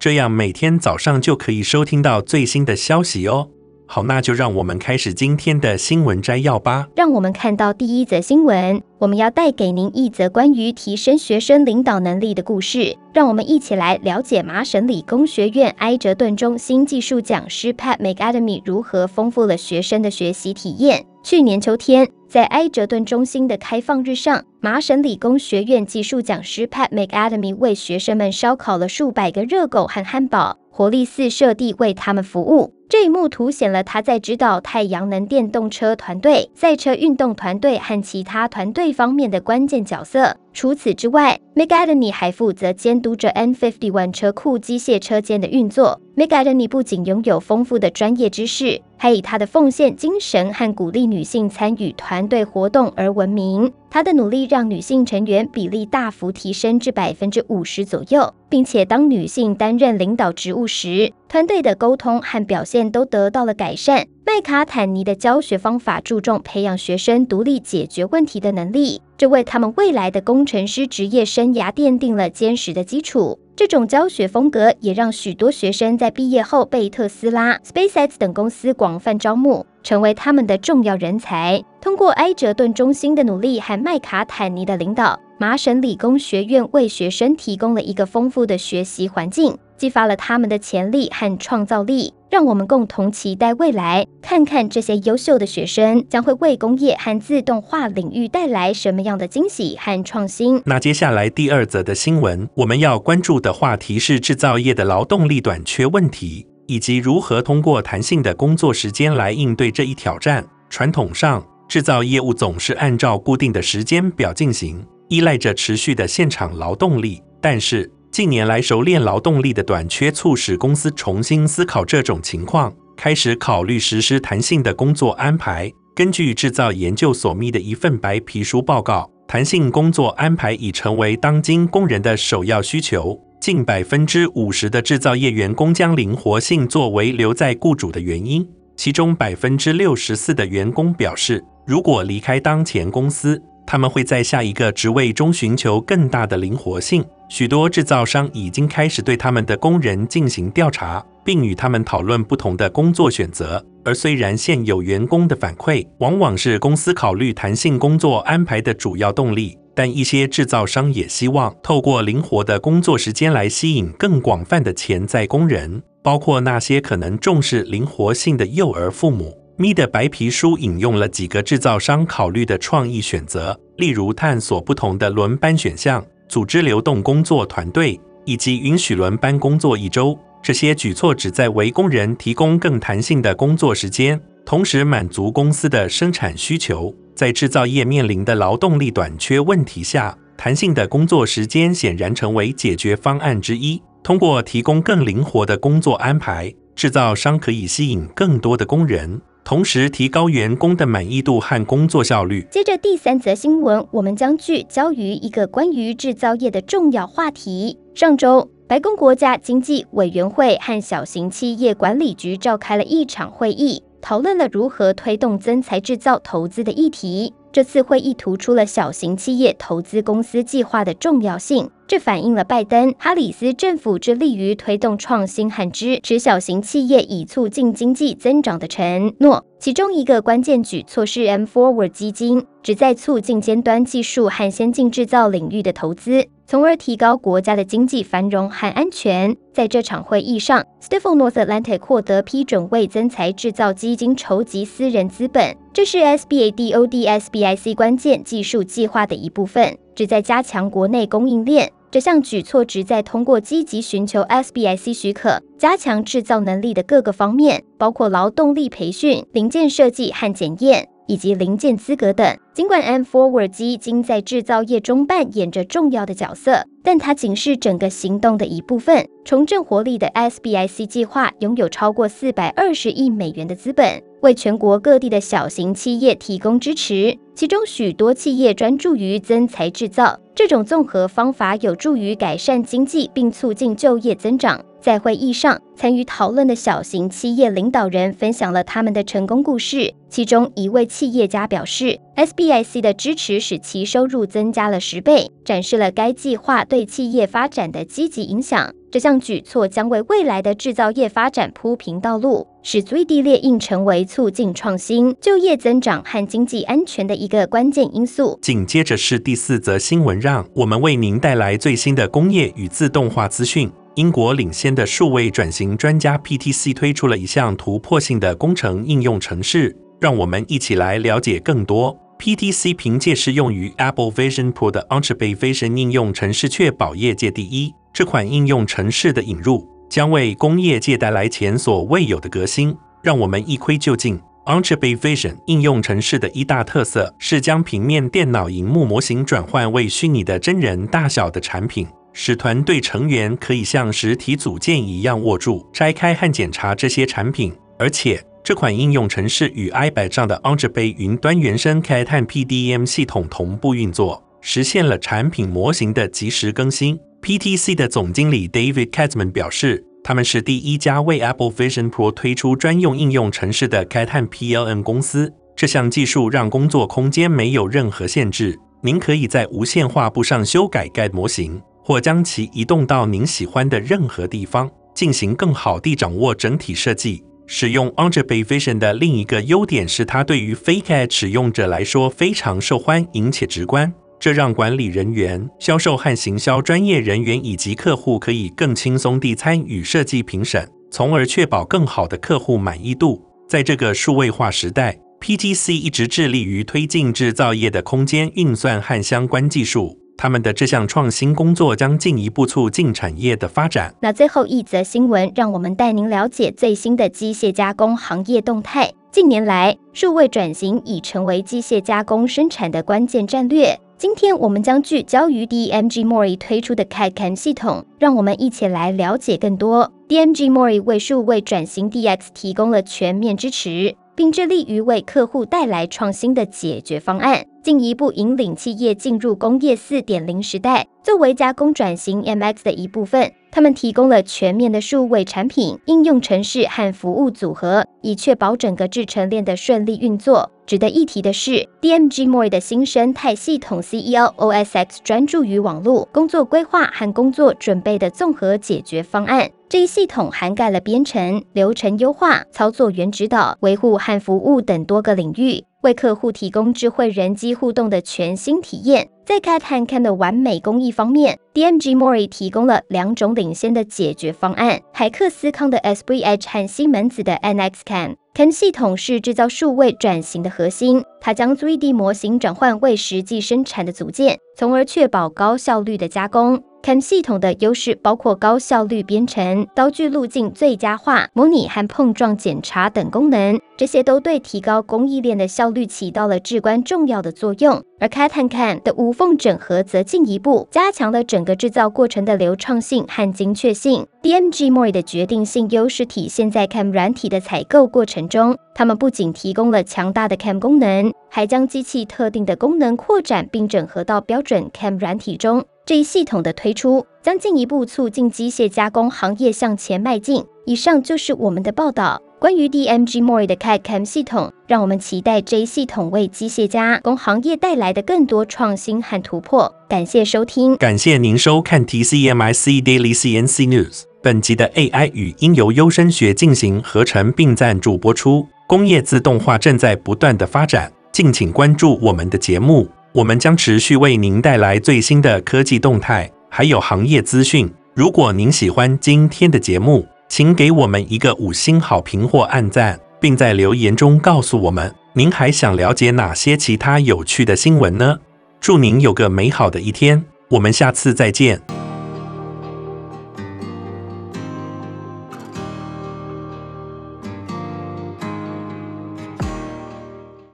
这样每天早上就可以收听到最新的消息哦。好，那就让我们开始今天的新闻摘要吧。让我们看到第一则新闻，我们要带给您一则关于提升学生领导能力的故事。让我们一起来了解麻省理工学院埃哲顿中心技术讲师 Pat McAdamy 如何丰富了学生的学习体验。去年秋天，在埃哲顿中心的开放日上，麻省理工学院技术讲师 Pat McAdamy 为学生们烧烤了数百个热狗和汉堡，活力四射地为他们服务。这一幕凸显了他在指导太阳能电动车团队、赛车运动团队和其他团队方面的关键角色。除此之外，McAdamy 还负责监督着 N51 车库机械车间的运作。McAdamy 不仅拥有丰富的专业知识，还以他的奉献精神和鼓励女性参与团队活动而闻名。他的努力让女性成员比例大幅提升至百分之五十左右，并且当女性担任领导职务时，团队的沟通和表现都得到了改善。麦卡坦尼的教学方法注重培养学生独立解决问题的能力，这为他们未来的工程师职业生涯奠定了坚实的基础。这种教学风格也让许多学生在毕业后被特斯拉、SpaceX 等公司广泛招募，成为他们的重要人才。通过埃哲顿中心的努力和麦卡坦尼的领导，麻省理工学院为学生提供了一个丰富的学习环境，激发了他们的潜力和创造力。让我们共同期待未来，看看这些优秀的学生将会为工业和自动化领域带来什么样的惊喜和创新。那接下来第二则的新闻，我们要关注的话题是制造业的劳动力短缺问题，以及如何通过弹性的工作时间来应对这一挑战。传统上，制造业务总是按照固定的时间表进行，依赖着持续的现场劳动力，但是，近年来，熟练劳动力的短缺促使公司重新思考这种情况，开始考虑实施弹性的工作安排。根据制造研究所密的一份白皮书报告，弹性工作安排已成为当今工人的首要需求。近百分之五十的制造业员工将灵活性作为留在雇主的原因，其中百分之六十四的员工表示，如果离开当前公司，他们会在下一个职位中寻求更大的灵活性。许多制造商已经开始对他们的工人进行调查，并与他们讨论不同的工作选择。而虽然现有员工的反馈往往是公司考虑弹性工作安排的主要动力，但一些制造商也希望透过灵活的工作时间来吸引更广泛的潜在工人，包括那些可能重视灵活性的幼儿父母。密的白皮书引用了几个制造商考虑的创意选择，例如探索不同的轮班选项、组织流动工作团队以及允许轮班工作一周。这些举措旨在为工人提供更弹性的工作时间，同时满足公司的生产需求。在制造业面临的劳动力短缺问题下，弹性的工作时间显然成为解决方案之一。通过提供更灵活的工作安排，制造商可以吸引更多的工人。同时提高员工的满意度和工作效率。接着第三则新闻，我们将聚焦于一个关于制造业的重要话题。上周，白宫国家经济委员会和小型企业管理局召开了一场会议，讨论了如何推动增材制造投资的议题。这次会议突出了小型企业投资公司计划的重要性。这反映了拜登、哈里斯政府致力于推动创新和支持小型企业以促进经济增长的承诺。其中一个关键举措是 M Forward 基金，旨在促进尖端技术和先进制造领域的投资，从而提高国家的经济繁荣和安全。在这场会议上，Stifel North Atlantic 获得批准为增材制造基金筹集私人资本，这是 SBA DoD SBIC 关键技术计划的一部分，旨在加强国内供应链。这项举措旨在通过积极寻求 SBIC 许可，加强制造能力的各个方面，包括劳动力培训、零件设计和检验。以及零件资格等。尽管 M Forward 基金在制造业中扮演着重要的角色，但它仅是整个行动的一部分。重振活力的 SBIC 计划拥有超过四百二十亿美元的资本，为全国各地的小型企业提供支持。其中许多企业专注于增材制造，这种综合方法有助于改善经济并促进就业增长。在会议上，参与讨论的小型企业领导人分享了他们的成功故事。其中一位企业家表示，SBIC 的支持使其收入增加了十倍，展示了该计划对企业发展的积极影响。这项举措将为未来的制造业发展铺平道路，使 3D 列应成为促进创新、就业增长和经济安全的一个关键因素。紧接着是第四则新闻，让我们为您带来最新的工业与自动化资讯。英国领先的数位转型专家 PTC 推出了一项突破性的工程应用程式，让我们一起来了解更多。PTC 凭借适用于 Apple Vision Pro 的 Entrepay Vision 应用程式，确保业界第一。这款应用程式的引入将为工业界带来前所未有的革新。让我们一窥究竟。Entrepay Vision 应用程式的一大特色是将平面电脑荧幕模型转换为虚拟的真人大小的产品。使团队成员可以像实体组件一样握住、拆开和检查这些产品，而且这款应用程式与 iPad 上的 Entrepay 云端原生 CAD 和 PDM 系统同步运作，实现了产品模型的即时更新。PTC 的总经理 David Katzman 表示，他们是第一家为 Apple Vision Pro 推出专用应用程式的 CAD 和 PLM 公司。这项技术让工作空间没有任何限制，您可以在无线画布上修改 CAD 模型。或将其移动到您喜欢的任何地方，进行更好地掌握整体设计。使用 Entrepay Vision 的另一个优点是，它对于非 CAD 使用者来说非常受欢迎且直观。这让管理人员、销售和行销专业人员以及客户可以更轻松地参与设计评审，从而确保更好的客户满意度。在这个数位化时代，PTC 一直致力于推进制造业的空间运算和相关技术。他们的这项创新工作将进一步促进产业的发展。那最后一则新闻，让我们带您了解最新的机械加工行业动态。近年来，数位转型已成为机械加工生产的关键战略。今天，我们将聚焦于 DMG Mori 推出的 CAD/CAM 系统，让我们一起来了解更多。DMG Mori 为数位转型 DX 提供了全面支持。并致力于为客户带来创新的解决方案，进一步引领企业进入工业四点零时代。作为加工转型 MX 的一部分，他们提供了全面的数位产品、应用程式和服务组合，以确保整个制程链的顺利运作。值得一提的是，DMG Mori 的新生态系统 CEO OSX 专注于网络工作规划和工作准备的综合解决方案。这一系统涵盖了编程、流程优化、操作员指导、维护和服务等多个领域，为客户提供智慧人机互动的全新体验。在 CAD 和 CAM 的完美工艺方面，DMG Mori 提供了两种领先的解决方案：海克斯康的 s b r Edge 和西门子的 NX CAM。CAM 系统是制造数位转型的核心，它将 3D 模型转换为实际生产的组件，从而确保高效率的加工。CAM 系统的优势包括高效率编程、刀具路径最佳化、模拟和碰撞检查等功能，这些都对提高工艺链的效率起到了至关重要的作用。而 CAD 和 CAM 的无缝整合则进一步加强了整个制造过程的流畅性和精确性。DMG Mori 的决定性优势体现在 CAM 软体的采购过程中，他们不仅提供了强大的 CAM 功能，还将机器特定的功能扩展并整合到标准 CAM 软体中。这一系统的推出将进一步促进机械加工行业向前迈进。以上就是我们的报道。关于 DMG Mori 的 CAD/CAM 系统，让我们期待这一系统为机械加工行业带来的更多创新和突破。感谢收听，感谢您收看 TCMIC Daily CNC News。本集的 AI 语音由优声学进行合成并赞助播出。工业自动化正在不断的发展，敬请关注我们的节目，我们将持续为您带来最新的科技动态，还有行业资讯。如果您喜欢今天的节目，请给我们一个五星好评或按赞，并在留言中告诉我们您还想了解哪些其他有趣的新闻呢？祝您有个美好的一天，我们下次再见。